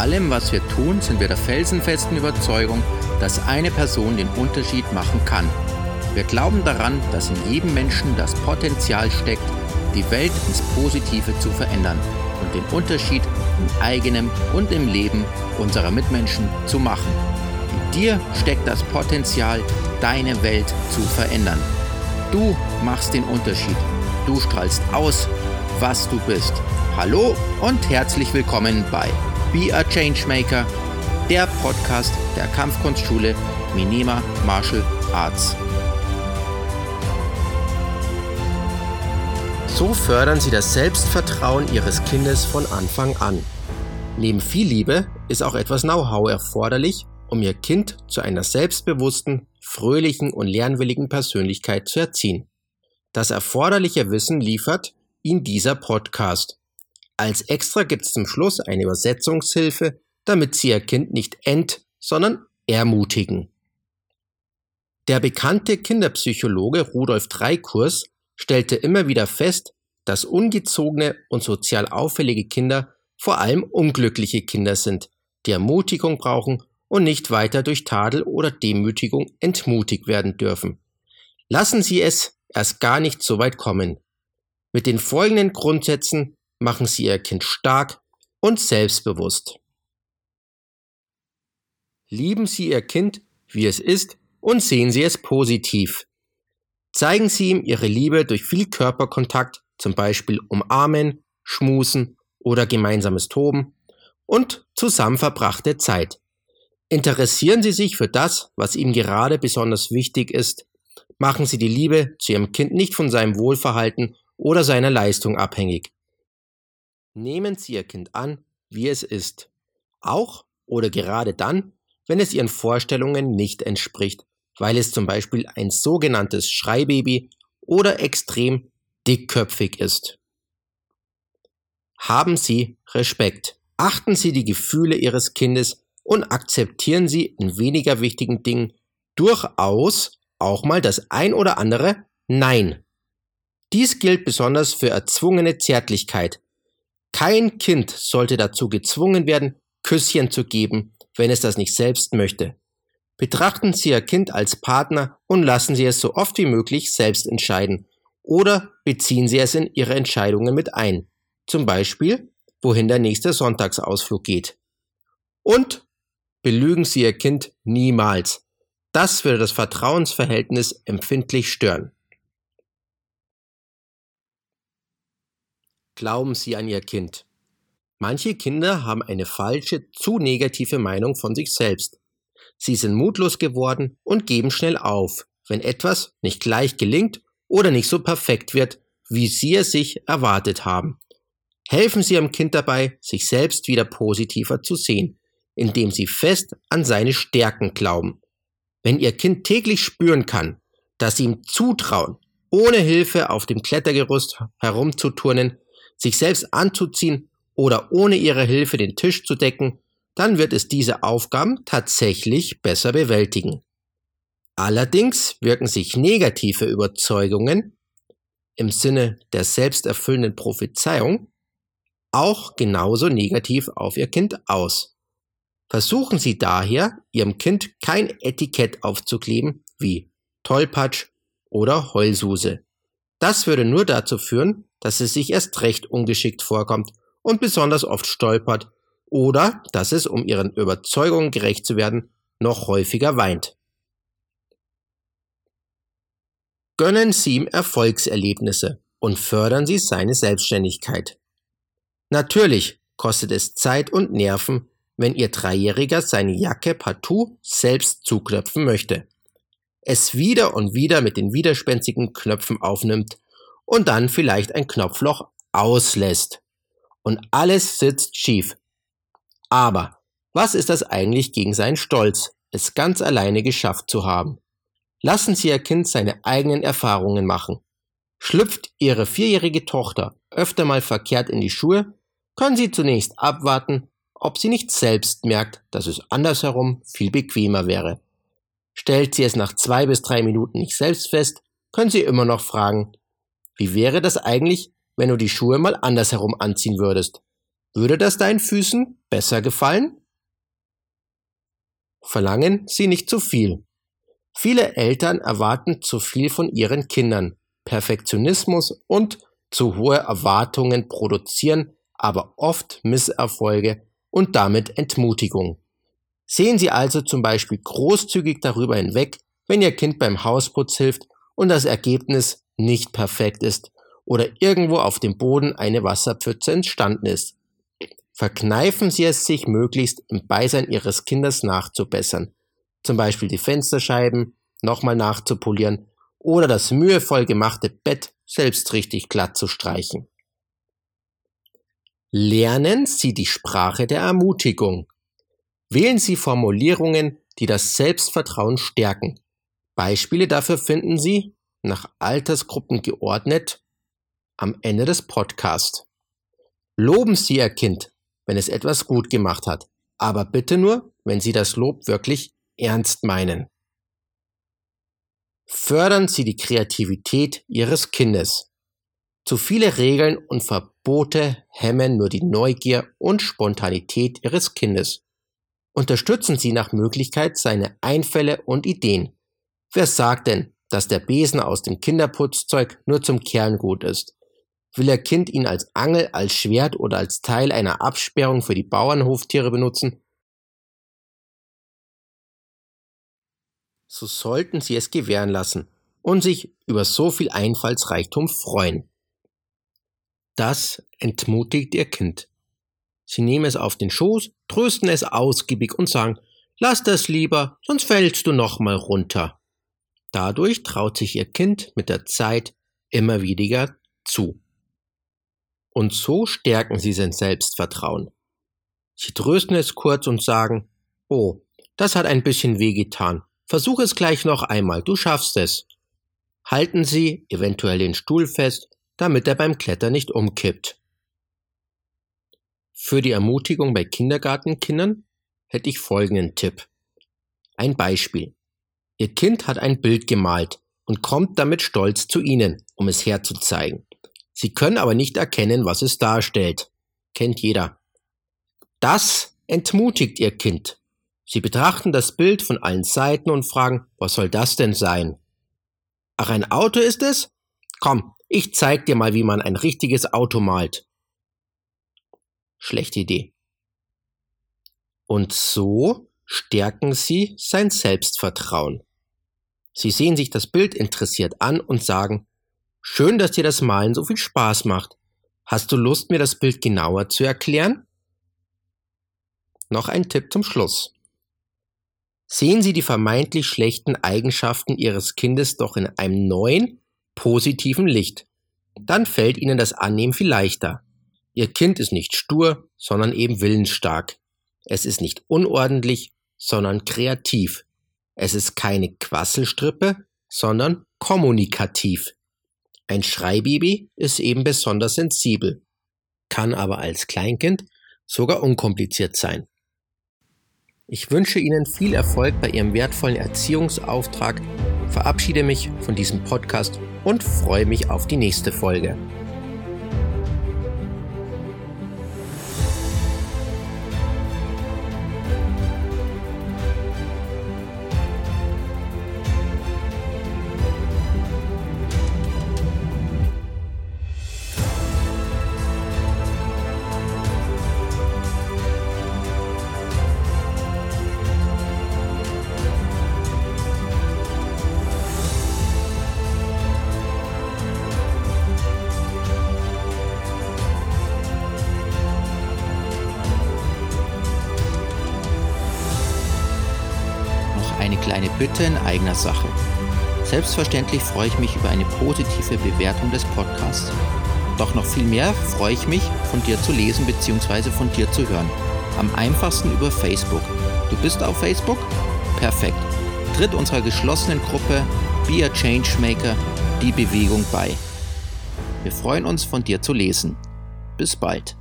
allem, was wir tun, sind wir der felsenfesten Überzeugung, dass eine Person den Unterschied machen kann. Wir glauben daran, dass in jedem Menschen das Potenzial steckt, die Welt ins Positive zu verändern und den Unterschied im eigenen und im Leben unserer Mitmenschen zu machen. In dir steckt das Potenzial, deine Welt zu verändern. Du machst den Unterschied. Du strahlst aus, was du bist. Hallo und herzlich willkommen bei Be a Changemaker, der Podcast der Kampfkunstschule Minima Martial Arts. So fördern Sie das Selbstvertrauen Ihres Kindes von Anfang an. Neben viel Liebe ist auch etwas Know-how erforderlich, um Ihr Kind zu einer selbstbewussten, fröhlichen und lernwilligen Persönlichkeit zu erziehen. Das erforderliche Wissen liefert Ihnen dieser Podcast. Als extra gibt es zum Schluss eine Übersetzungshilfe, damit Sie Ihr Kind nicht ent, sondern ermutigen. Der bekannte Kinderpsychologe Rudolf Dreikurs stellte immer wieder fest, dass ungezogene und sozial auffällige Kinder vor allem unglückliche Kinder sind, die Ermutigung brauchen und nicht weiter durch Tadel oder Demütigung entmutigt werden dürfen. Lassen Sie es erst gar nicht so weit kommen. Mit den folgenden Grundsätzen machen Sie Ihr Kind stark und selbstbewusst. Lieben Sie Ihr Kind, wie es ist, und sehen Sie es positiv. Zeigen Sie ihm Ihre Liebe durch viel Körperkontakt, zum Beispiel umarmen, schmusen oder gemeinsames Toben und zusammen verbrachte Zeit. Interessieren Sie sich für das, was ihm gerade besonders wichtig ist. Machen Sie die Liebe zu Ihrem Kind nicht von seinem Wohlverhalten oder seiner Leistung abhängig. Nehmen Sie Ihr Kind an, wie es ist. Auch oder gerade dann, wenn es Ihren Vorstellungen nicht entspricht, weil es zum Beispiel ein sogenanntes Schreibaby oder extrem dickköpfig ist. Haben Sie Respekt. Achten Sie die Gefühle Ihres Kindes und akzeptieren Sie in weniger wichtigen Dingen durchaus auch mal das ein oder andere Nein. Dies gilt besonders für erzwungene Zärtlichkeit. Kein Kind sollte dazu gezwungen werden, Küsschen zu geben, wenn es das nicht selbst möchte. Betrachten Sie Ihr Kind als Partner und lassen Sie es so oft wie möglich selbst entscheiden oder beziehen Sie es in Ihre Entscheidungen mit ein. Zum Beispiel, wohin der nächste Sonntagsausflug geht. Und belügen Sie Ihr Kind niemals. Das würde das Vertrauensverhältnis empfindlich stören. Glauben Sie an Ihr Kind. Manche Kinder haben eine falsche, zu negative Meinung von sich selbst. Sie sind mutlos geworden und geben schnell auf, wenn etwas nicht gleich gelingt oder nicht so perfekt wird, wie Sie es sich erwartet haben. Helfen Sie Ihrem Kind dabei, sich selbst wieder positiver zu sehen indem sie fest an seine Stärken glauben. Wenn ihr Kind täglich spüren kann, dass sie ihm zutrauen, ohne Hilfe auf dem Klettergerüst herumzuturnen, sich selbst anzuziehen oder ohne ihre Hilfe den Tisch zu decken, dann wird es diese Aufgaben tatsächlich besser bewältigen. Allerdings wirken sich negative Überzeugungen im Sinne der selbsterfüllenden Prophezeiung auch genauso negativ auf ihr Kind aus. Versuchen Sie daher, Ihrem Kind kein Etikett aufzukleben wie Tollpatsch oder Heulsuse. Das würde nur dazu führen, dass es sich erst recht ungeschickt vorkommt und besonders oft stolpert oder dass es, um ihren Überzeugungen gerecht zu werden, noch häufiger weint. Gönnen Sie ihm Erfolgserlebnisse und fördern Sie seine Selbstständigkeit. Natürlich kostet es Zeit und Nerven, wenn Ihr Dreijähriger seine Jacke partout selbst zuknöpfen möchte, es wieder und wieder mit den widerspenstigen Knöpfen aufnimmt und dann vielleicht ein Knopfloch auslässt. Und alles sitzt schief. Aber was ist das eigentlich gegen seinen Stolz, es ganz alleine geschafft zu haben? Lassen Sie Ihr Kind seine eigenen Erfahrungen machen. Schlüpft Ihre vierjährige Tochter öfter mal verkehrt in die Schuhe, können Sie zunächst abwarten, ob sie nicht selbst merkt, dass es andersherum viel bequemer wäre. Stellt sie es nach zwei bis drei Minuten nicht selbst fest, können Sie immer noch fragen, wie wäre das eigentlich, wenn du die Schuhe mal andersherum anziehen würdest? Würde das deinen Füßen besser gefallen? Verlangen Sie nicht zu viel. Viele Eltern erwarten zu viel von ihren Kindern. Perfektionismus und zu hohe Erwartungen produzieren aber oft Misserfolge und damit Entmutigung. Sehen Sie also zum Beispiel großzügig darüber hinweg, wenn Ihr Kind beim Hausputz hilft und das Ergebnis nicht perfekt ist oder irgendwo auf dem Boden eine Wasserpfütze entstanden ist. Verkneifen Sie es sich möglichst im Beisein Ihres Kindes nachzubessern, zum Beispiel die Fensterscheiben nochmal nachzupolieren oder das mühevoll gemachte Bett selbst richtig glatt zu streichen. Lernen Sie die Sprache der Ermutigung. Wählen Sie Formulierungen, die das Selbstvertrauen stärken. Beispiele dafür finden Sie, nach Altersgruppen geordnet, am Ende des Podcasts. Loben Sie Ihr Kind, wenn es etwas gut gemacht hat, aber bitte nur, wenn Sie das Lob wirklich ernst meinen. Fördern Sie die Kreativität Ihres Kindes. Zu viele Regeln und Verbote hemmen nur die Neugier und Spontanität Ihres Kindes. Unterstützen Sie nach Möglichkeit seine Einfälle und Ideen. Wer sagt denn, dass der Besen aus dem Kinderputzzeug nur zum Kerngut ist? Will Ihr Kind ihn als Angel, als Schwert oder als Teil einer Absperrung für die Bauernhoftiere benutzen? So sollten Sie es gewähren lassen und sich über so viel Einfallsreichtum freuen. Das entmutigt Ihr Kind. Sie nehmen es auf den Schoß, trösten es ausgiebig und sagen, lass das lieber, sonst fällst du noch mal runter. Dadurch traut sich Ihr Kind mit der Zeit immer weniger zu. Und so stärken Sie sein Selbstvertrauen. Sie trösten es kurz und sagen, oh, das hat ein bisschen wehgetan. Versuch es gleich noch einmal, du schaffst es. Halten Sie eventuell den Stuhl fest, damit er beim Klettern nicht umkippt. Für die Ermutigung bei Kindergartenkindern hätte ich folgenden Tipp. Ein Beispiel. Ihr Kind hat ein Bild gemalt und kommt damit stolz zu Ihnen, um es herzuzeigen. Sie können aber nicht erkennen, was es darstellt. Kennt jeder. Das entmutigt Ihr Kind. Sie betrachten das Bild von allen Seiten und fragen, was soll das denn sein? Ach, ein Auto ist es? Komm, ich zeig dir mal, wie man ein richtiges Auto malt. Schlechte Idee. Und so stärken sie sein Selbstvertrauen. Sie sehen sich das Bild interessiert an und sagen, schön, dass dir das Malen so viel Spaß macht. Hast du Lust, mir das Bild genauer zu erklären? Noch ein Tipp zum Schluss. Sehen Sie die vermeintlich schlechten Eigenschaften Ihres Kindes doch in einem neuen, positiven Licht. Dann fällt Ihnen das Annehmen viel leichter. Ihr Kind ist nicht stur, sondern eben willensstark. Es ist nicht unordentlich, sondern kreativ. Es ist keine Quasselstrippe, sondern kommunikativ. Ein Schreibaby ist eben besonders sensibel, kann aber als Kleinkind sogar unkompliziert sein. Ich wünsche Ihnen viel Erfolg bei Ihrem wertvollen Erziehungsauftrag, verabschiede mich von diesem Podcast und freue mich auf die nächste Folge. Bitte in eigener Sache. Selbstverständlich freue ich mich über eine positive Bewertung des Podcasts. Doch noch viel mehr freue ich mich, von dir zu lesen bzw. von dir zu hören. Am einfachsten über Facebook. Du bist auf Facebook? Perfekt. Tritt unserer geschlossenen Gruppe Be a Changemaker die Bewegung bei. Wir freuen uns, von dir zu lesen. Bis bald.